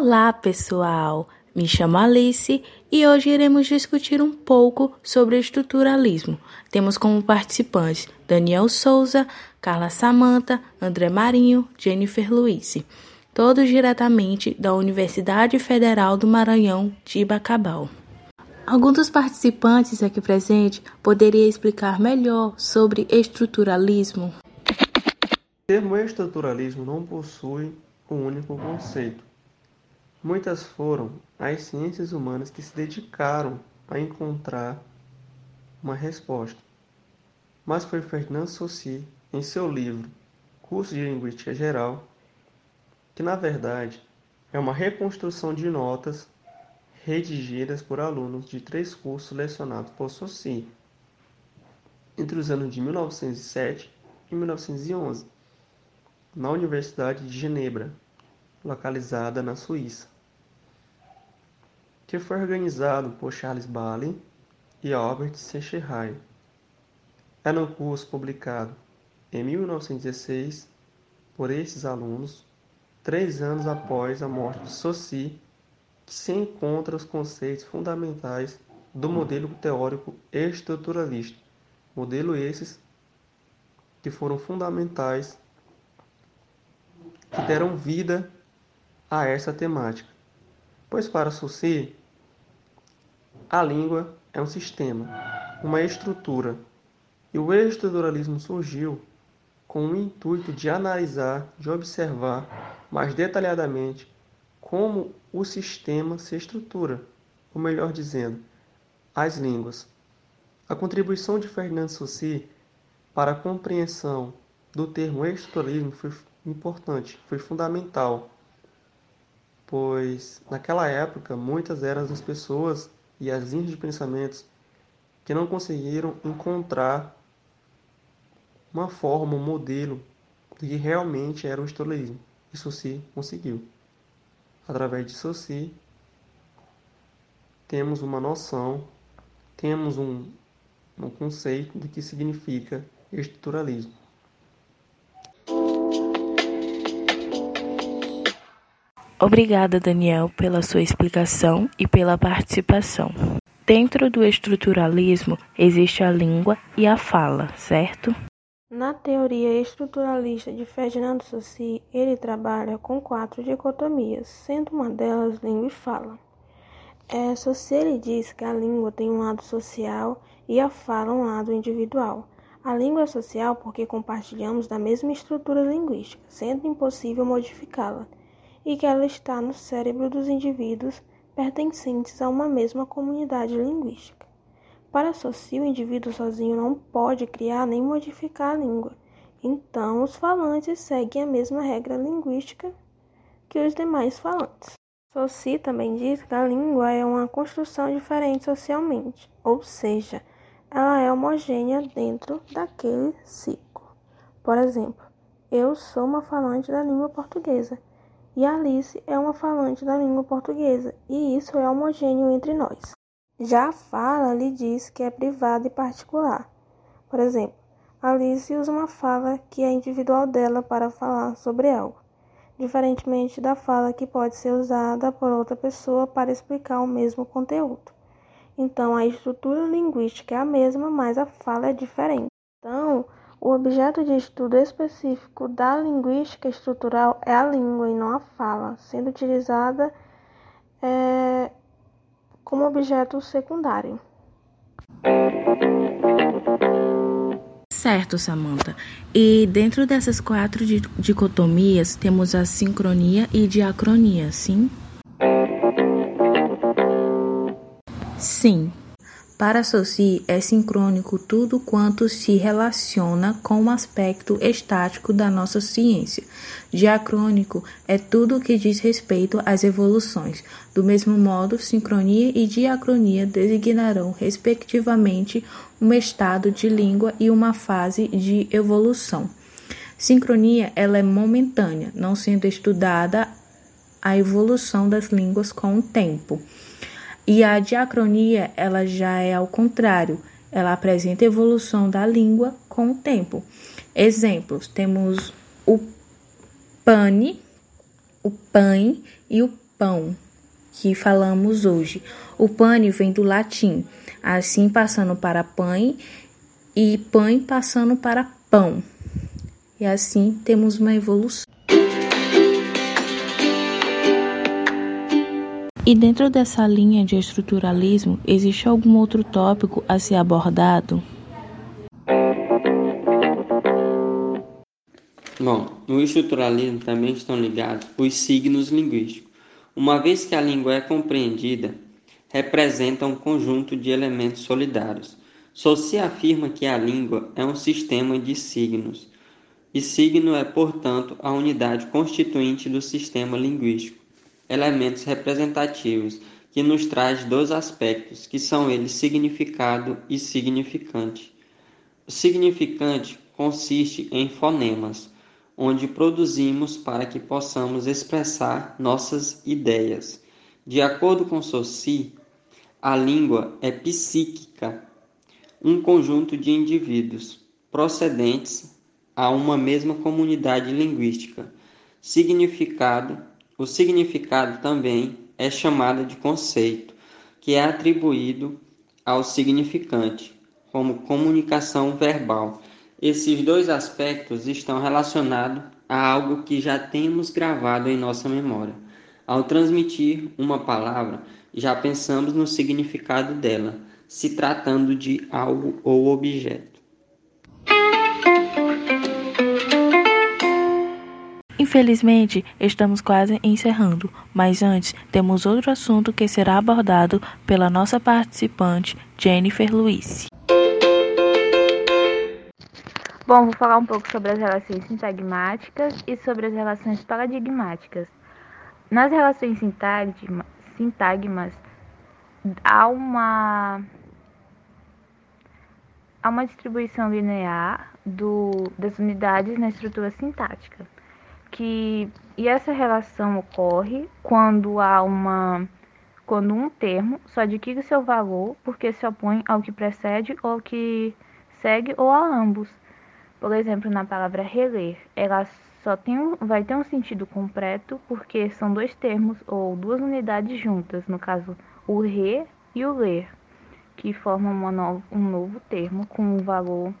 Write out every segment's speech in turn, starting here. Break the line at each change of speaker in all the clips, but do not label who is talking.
Olá, pessoal! Me chamo Alice e hoje iremos discutir um pouco sobre estruturalismo. Temos como participantes Daniel Souza, Carla Samanta, André Marinho, Jennifer Luiz, todos diretamente da Universidade Federal do Maranhão de Bacabal. Algum dos participantes aqui presente poderia explicar melhor sobre estruturalismo?
O termo estruturalismo não possui um único conceito Muitas foram as ciências humanas que se dedicaram a encontrar uma resposta. Mas foi Fernando Saussure, em seu livro Curso de Linguística Geral, que na verdade é uma reconstrução de notas redigidas por alunos de três cursos lecionados por Saussure entre os anos de 1907 e 1911, na Universidade de Genebra, localizada na Suíça, que foi organizado por Charles Bailey e Albert Secheray. É no curso publicado em 1916 por esses alunos, três anos após a morte de Saussure, que se encontram os conceitos fundamentais do modelo teórico estruturalista, modelo esses que foram fundamentais, que deram vida a essa temática. Pois para Saussure, a língua é um sistema, uma estrutura, e o estruturalismo surgiu com o intuito de analisar, de observar mais detalhadamente como o sistema se estrutura, ou melhor dizendo, as línguas. A contribuição de Fernando Saussure para a compreensão do termo estruturalismo foi importante, foi fundamental pois naquela época muitas eram as pessoas e as linhas de pensamentos que não conseguiram encontrar uma forma, um modelo do que realmente era o estoleísmo. Isso se conseguiu. Através de Saussure, temos uma noção, temos um, um conceito do que significa estruturalismo.
Obrigada, Daniel, pela sua explicação e pela participação. Dentro do estruturalismo existe a língua e a fala, certo?
Na teoria estruturalista de Ferdinando Saussure, ele trabalha com quatro dicotomias, sendo uma delas língua e fala. É, Saussure diz que a língua tem um lado social e a fala um lado individual. A língua é social porque compartilhamos da mesma estrutura linguística, sendo impossível modificá-la e que ela está no cérebro dos indivíduos pertencentes a uma mesma comunidade linguística. Para Saussure, o indivíduo sozinho não pode criar nem modificar a língua, então os falantes seguem a mesma regra linguística que os demais falantes. Saussure também diz que a língua é uma construção diferente socialmente, ou seja, ela é homogênea dentro daquele ciclo. Por exemplo, eu sou uma falante da língua portuguesa e Alice é uma falante da língua portuguesa, e isso é homogêneo entre nós. Já a fala lhe diz que é privada e particular. Por exemplo, Alice usa uma fala que é individual dela para falar sobre algo, diferentemente da fala que pode ser usada por outra pessoa para explicar o mesmo conteúdo. Então, a estrutura linguística é a mesma, mas a fala é diferente. Então, o objeto de estudo específico da linguística estrutural é a língua e não a fala, sendo utilizada é, como objeto secundário.
Certo, Samantha. E dentro dessas quatro dicotomias temos a sincronia e diacronia, sim? Sim. Para Saussure, é sincrônico tudo quanto se relaciona com o aspecto estático da nossa ciência. Diacrônico é tudo o que diz respeito às evoluções. Do mesmo modo, sincronia e diacronia designarão, respectivamente, um estado de língua e uma fase de evolução. Sincronia ela é momentânea, não sendo estudada a evolução das línguas com o tempo. E a diacronia, ela já é ao contrário, ela apresenta evolução da língua com o tempo. Exemplos: temos o pane, o PAN e o pão, que falamos hoje. O pane vem do latim, assim passando para pãe e pãe passando para pão. E assim temos uma evolução. E dentro dessa linha de estruturalismo, existe algum outro tópico a ser abordado?
Bom, no estruturalismo também estão ligados os signos linguísticos. Uma vez que a língua é compreendida, representa um conjunto de elementos solidários. Só se afirma que a língua é um sistema de signos, e signo é, portanto, a unidade constituinte do sistema linguístico elementos representativos que nos traz dois aspectos, que são eles significado e significante. O significante consiste em fonemas, onde produzimos para que possamos expressar nossas ideias. De acordo com Saussure, a língua é psíquica, um conjunto de indivíduos procedentes a uma mesma comunidade linguística. Significado o significado também é chamado de conceito, que é atribuído ao significante, como comunicação verbal. Esses dois aspectos estão relacionados a algo que já temos gravado em nossa memória. Ao transmitir uma palavra, já pensamos no significado dela, se tratando de algo ou objeto.
Infelizmente, estamos quase encerrando, mas antes temos outro assunto que será abordado pela nossa participante, Jennifer Luiz.
Bom, vou falar um pouco sobre as relações sintagmáticas e sobre as relações paradigmáticas. Nas relações sintagmas, há uma, há uma distribuição linear do, das unidades na estrutura sintática que e essa relação ocorre quando há uma quando um termo só adquire seu valor porque se opõe ao que precede ou ao que segue ou a ambos. Por exemplo, na palavra reler, ela só tem vai ter um sentido completo porque são dois termos ou duas unidades juntas, no caso, o re e o ler, que formam no, um novo termo com um valor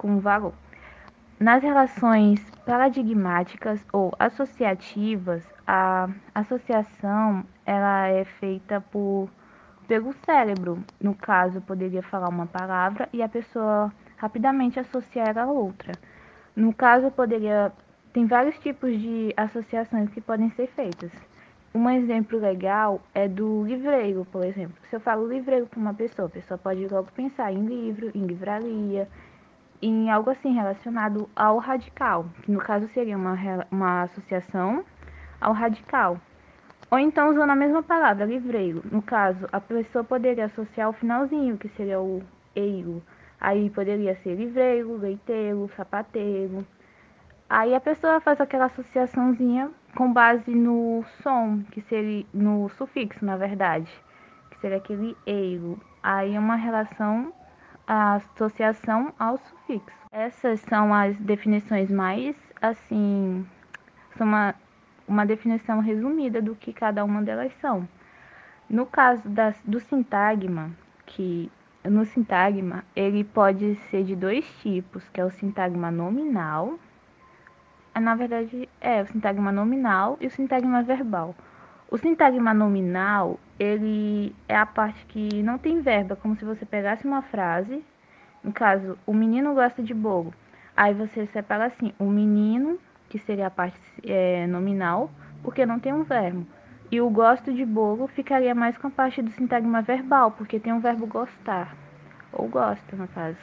com um valor. Nas relações paradigmáticas ou associativas, a associação ela é feita por pelo cérebro. No caso, poderia falar uma palavra e a pessoa rapidamente associar a outra. No caso, poderia tem vários tipos de associações que podem ser feitas. Um exemplo legal é do livreiro, por exemplo. Se eu falo livreiro para uma pessoa, a pessoa pode logo pensar em livro, em livraria, em algo assim relacionado ao radical, que no caso seria uma, uma associação ao radical. Ou então usando a mesma palavra, livreiro. No caso, a pessoa poderia associar o finalzinho, que seria o eiro. Aí poderia ser livreiro, leiteiro, sapateiro. Aí a pessoa faz aquela associaçãozinha com base no som, que seria no sufixo, na verdade, que seria aquele eiro. Aí é uma relação a associação ao sufixo. Essas são as definições mais, assim, são uma, uma definição resumida do que cada uma delas são. No caso das, do sintagma, que no sintagma ele pode ser de dois tipos, que é o sintagma nominal, na verdade é o sintagma nominal e o sintagma verbal. O sintagma nominal, ele é a parte que não tem verbo, é como se você pegasse uma frase, no caso, o menino gosta de bolo. Aí você separa assim, o menino, que seria a parte é, nominal, porque não tem um verbo. E o gosto de bolo ficaria mais com a parte do sintagma verbal, porque tem um verbo gostar, ou gosta, no caso.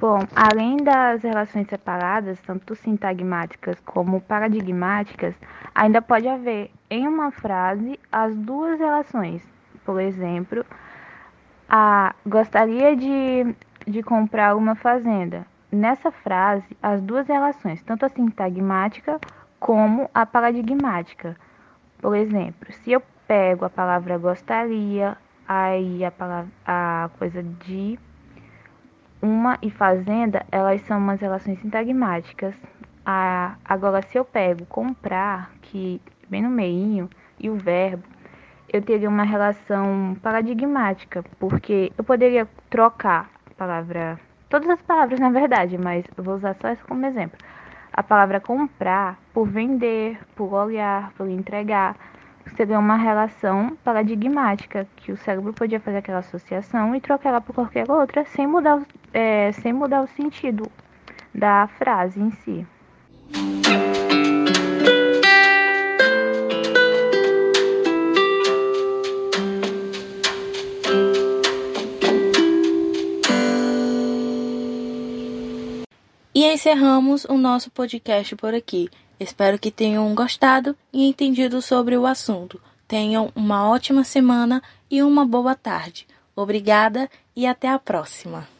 Bom, além das relações separadas, tanto sintagmáticas como paradigmáticas, ainda pode haver em uma frase as duas relações. Por exemplo, a gostaria de, de comprar uma fazenda. Nessa frase, as duas relações, tanto a sintagmática como a paradigmática. Por exemplo, se eu pego a palavra gostaria, aí a, palavra, a coisa de uma e fazenda, elas são umas relações sintagmáticas. A, agora, se eu pego comprar, que bem no meio e o verbo, eu teria uma relação paradigmática, porque eu poderia trocar a palavra, todas as palavras na verdade, mas eu vou usar só essa como exemplo. A palavra comprar por vender, por olhar, por entregar, seria uma relação paradigmática, que o cérebro podia fazer aquela associação e trocar ela por qualquer outra sem mudar, é, sem mudar o sentido da frase em si.
Encerramos o nosso podcast por aqui. Espero que tenham gostado e entendido sobre o assunto. Tenham uma ótima semana e uma boa tarde. Obrigada e até a próxima.